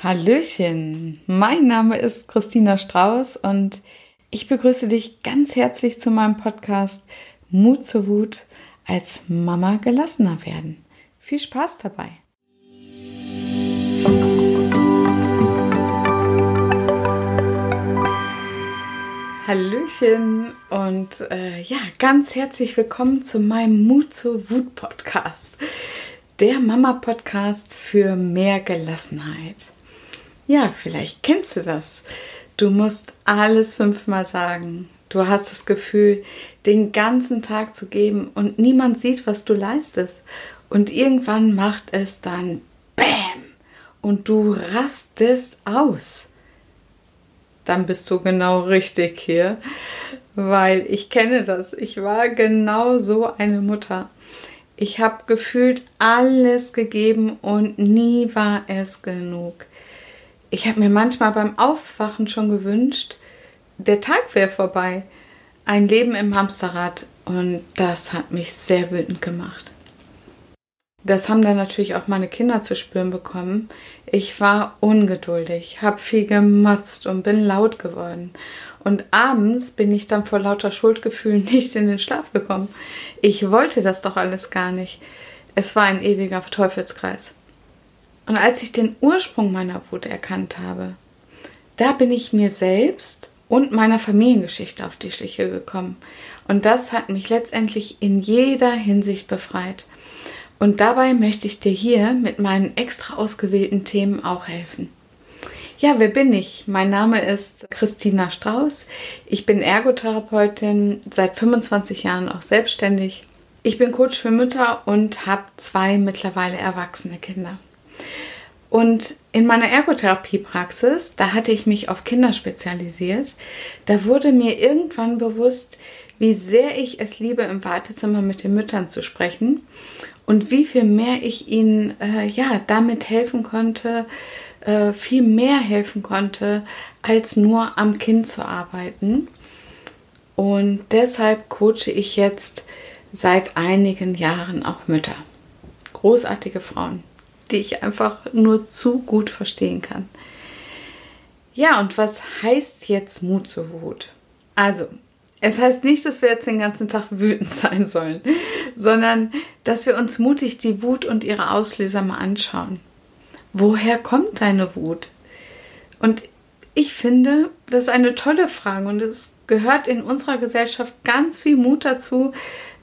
Hallöchen, mein Name ist Christina Strauß und ich begrüße dich ganz herzlich zu meinem Podcast Mut zur Wut als Mama gelassener werden. Viel Spaß dabei. Hallöchen und äh, ja, ganz herzlich willkommen zu meinem Mut zur Wut Podcast. Der Mama Podcast für mehr Gelassenheit. Ja, vielleicht kennst du das. Du musst alles fünfmal sagen. Du hast das Gefühl, den ganzen Tag zu geben und niemand sieht, was du leistest. Und irgendwann macht es dann BÄM und du rastest aus. Dann bist du genau richtig hier, weil ich kenne das. Ich war genau so eine Mutter. Ich habe gefühlt alles gegeben und nie war es genug ich habe mir manchmal beim Aufwachen schon gewünscht, der Tag wäre vorbei. Ein Leben im Hamsterrad und das hat mich sehr wütend gemacht. Das haben dann natürlich auch meine Kinder zu spüren bekommen. Ich war ungeduldig, habe viel gemotzt und bin laut geworden. Und abends bin ich dann vor lauter Schuldgefühlen nicht in den Schlaf gekommen. Ich wollte das doch alles gar nicht. Es war ein ewiger Teufelskreis. Und als ich den Ursprung meiner Wut erkannt habe, da bin ich mir selbst und meiner Familiengeschichte auf die Schliche gekommen. Und das hat mich letztendlich in jeder Hinsicht befreit. Und dabei möchte ich dir hier mit meinen extra ausgewählten Themen auch helfen. Ja, wer bin ich? Mein Name ist Christina Strauß. Ich bin Ergotherapeutin, seit 25 Jahren auch selbstständig. Ich bin Coach für Mütter und habe zwei mittlerweile erwachsene Kinder. Und in meiner Ergotherapiepraxis, da hatte ich mich auf Kinder spezialisiert, da wurde mir irgendwann bewusst, wie sehr ich es liebe, im Wartezimmer mit den Müttern zu sprechen und wie viel mehr ich ihnen äh, ja damit helfen konnte, äh, viel mehr helfen konnte, als nur am Kind zu arbeiten. Und deshalb coache ich jetzt seit einigen Jahren auch Mütter. Großartige Frauen die ich einfach nur zu gut verstehen kann. Ja, und was heißt jetzt Mut zur Wut? Also, es heißt nicht, dass wir jetzt den ganzen Tag wütend sein sollen, sondern dass wir uns mutig die Wut und ihre Auslöser mal anschauen. Woher kommt deine Wut? Und ich finde, das ist eine tolle Frage und es gehört in unserer Gesellschaft ganz viel Mut dazu,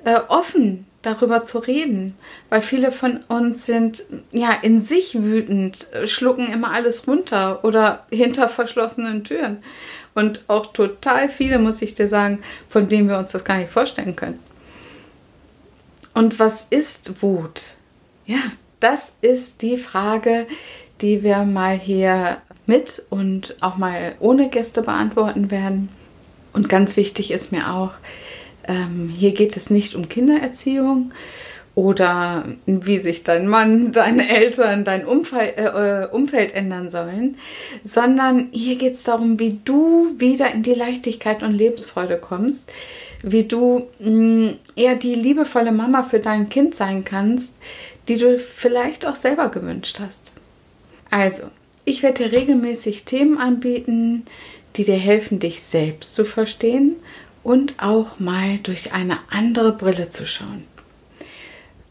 äh, offen darüber zu reden, weil viele von uns sind ja in sich wütend, schlucken immer alles runter oder hinter verschlossenen Türen. Und auch total viele, muss ich dir sagen, von denen wir uns das gar nicht vorstellen können. Und was ist Wut? Ja, das ist die Frage, die wir mal hier mit und auch mal ohne Gäste beantworten werden. Und ganz wichtig ist mir auch, ähm, hier geht es nicht um Kindererziehung oder wie sich dein Mann, deine Eltern, dein Umfeld, äh, äh, Umfeld ändern sollen, sondern hier geht es darum, wie du wieder in die Leichtigkeit und Lebensfreude kommst, wie du mh, mm, eher die liebevolle Mama für dein Kind sein kannst, die du vielleicht auch selber gewünscht hast. Also, ich werde dir regelmäßig Themen anbieten, die dir helfen, dich selbst zu verstehen und auch mal durch eine andere Brille zu schauen.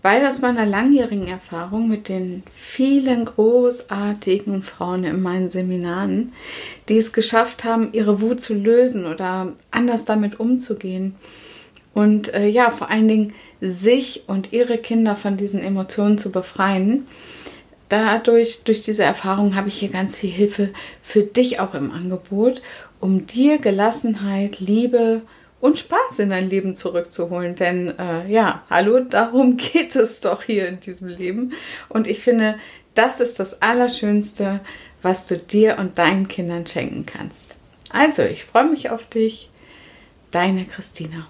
Weil aus meiner langjährigen Erfahrung mit den vielen großartigen Frauen in meinen Seminaren, die es geschafft haben, ihre Wut zu lösen oder anders damit umzugehen und äh, ja, vor allen Dingen sich und ihre Kinder von diesen Emotionen zu befreien, dadurch, durch diese Erfahrung habe ich hier ganz viel Hilfe für dich auch im Angebot, um dir Gelassenheit, Liebe und Spaß in dein Leben zurückzuholen. Denn äh, ja, hallo, darum geht es doch hier in diesem Leben. Und ich finde, das ist das Allerschönste, was du dir und deinen Kindern schenken kannst. Also, ich freue mich auf dich. Deine Christina.